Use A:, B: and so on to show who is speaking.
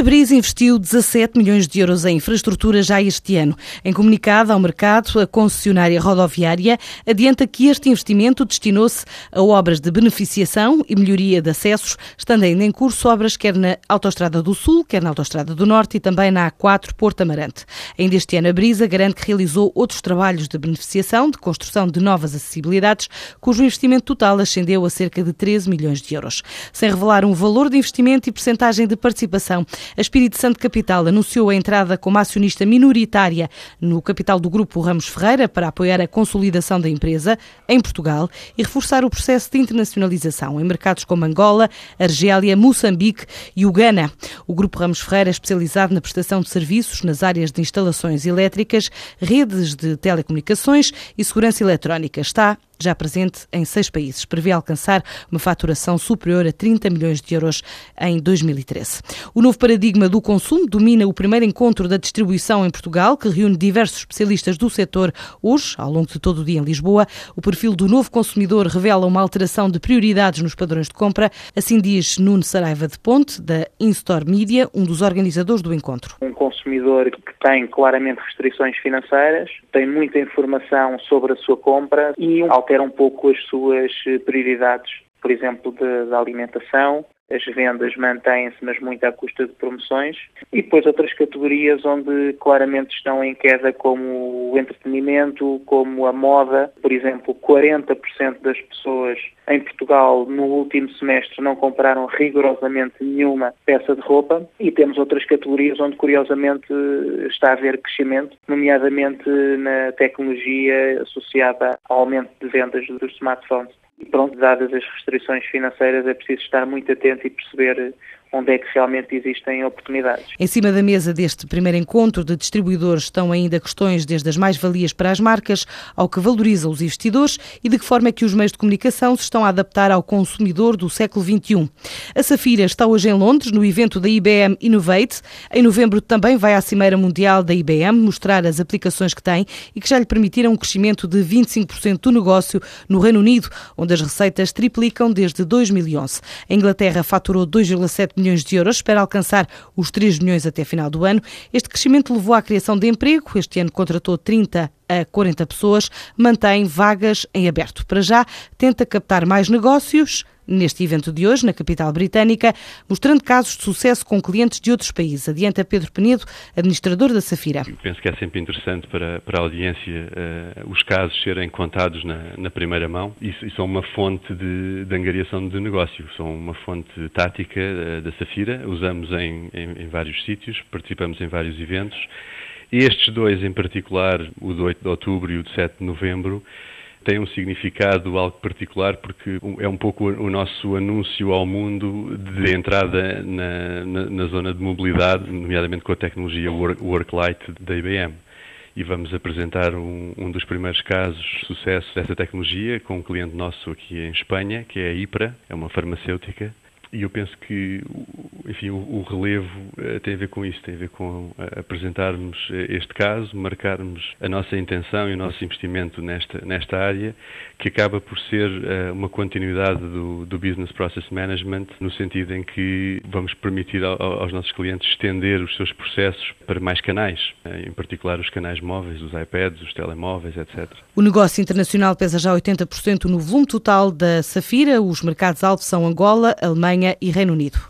A: A Brisa investiu 17 milhões de euros em infraestrutura já este ano. Em comunicado ao mercado, a concessionária rodoviária adianta que este investimento destinou-se a obras de beneficiação e melhoria de acessos, estando ainda em curso obras quer na Autostrada do Sul, quer na Autostrada do Norte e também na A4 Porto Amarante. Ainda este ano, a Brisa garante que realizou outros trabalhos de beneficiação, de construção de novas acessibilidades, cujo investimento total ascendeu a cerca de 13 milhões de euros. Sem revelar um valor de investimento e percentagem de participação, a Espírito Santo Capital anunciou a entrada como acionista minoritária no capital do Grupo Ramos Ferreira para apoiar a consolidação da empresa em Portugal e reforçar o processo de internacionalização em mercados como Angola, Argélia, Moçambique e Uganda. O Grupo Ramos Ferreira é especializado na prestação de serviços nas áreas de instalações elétricas, redes de telecomunicações e segurança eletrónica. Está já presente em seis países. Prevê alcançar uma faturação superior a 30 milhões de euros em 2013. O novo paradigma do consumo domina o primeiro encontro da distribuição em Portugal, que reúne diversos especialistas do setor hoje, ao longo de todo o dia em Lisboa. O perfil do novo consumidor revela uma alteração de prioridades nos padrões de compra. Assim diz Nuno Saraiva de Ponte, da InStore Media, um dos organizadores do encontro.
B: Um consumidor que tem claramente restrições financeiras, tem muita informação sobre a sua compra e altera um pouco as suas prioridades, por exemplo, da alimentação, as vendas mantêm-se, mas muito à custa de promoções. E depois outras categorias onde claramente estão em queda, como o entretenimento, como a moda. Por exemplo, 40% das pessoas em Portugal no último semestre não compraram rigorosamente nenhuma peça de roupa. E temos outras categorias onde, curiosamente, está a haver crescimento, nomeadamente na tecnologia associada ao aumento de vendas dos smartphones. E pronto, dadas as restrições financeiras, é preciso estar muito atento e perceber onde é que realmente existem oportunidades.
A: Em cima da mesa deste primeiro encontro de distribuidores estão ainda questões desde as mais-valias para as marcas ao que valoriza os investidores e de que forma é que os meios de comunicação se estão a adaptar ao consumidor do século XXI. A Safira está hoje em Londres, no evento da IBM Innovate. Em novembro também vai à Cimeira Mundial da IBM mostrar as aplicações que tem e que já lhe permitiram um crescimento de 25% do negócio no Reino Unido, onde as receitas triplicam desde 2011. A Inglaterra faturou 2,7 milhões de euros, espera alcançar os 3 milhões até final do ano. Este crescimento levou à criação de emprego. Este ano contratou 30 a 40 pessoas, mantém vagas em aberto. Para já, tenta captar mais negócios neste evento de hoje, na capital britânica, mostrando casos de sucesso com clientes de outros países. Adianta Pedro Penedo, administrador da Safira.
C: Penso que é sempre interessante para, para a audiência uh, os casos serem contados na, na primeira mão e, e, são uma fonte de, de angariação de negócio, são uma fonte tática uh, da Safira, usamos em, em, em vários sítios, participamos em vários eventos. Estes dois em particular, o de 8 de outubro e o de 7 de novembro, tem um significado algo particular porque é um pouco o nosso anúncio ao mundo de entrada na, na, na zona de mobilidade, nomeadamente com a tecnologia Worklight da IBM. E vamos apresentar um, um, dos primeiros casos de sucesso dessa tecnologia com um cliente nosso aqui em Espanha, que é a IPRA, é uma farmacêutica, e eu penso que, enfim, o, o, relevo eh, tem a ver com isso, tem a ver com eh, apresentarmos eh, este caso, marcarmos a nossa intenção e o nosso investimento nesta, nesta área, que acaba por ser uma continuidade do, do Business Process Management, no sentido em que vamos permitir ao, aos nossos clientes estender os seus processos para mais canais, em particular os canais móveis, os iPads, os telemóveis, etc.
A: O negócio internacional pesa já 80% no volume total da Safira, os mercados-alvo são Angola, Alemanha, e Reino Unido.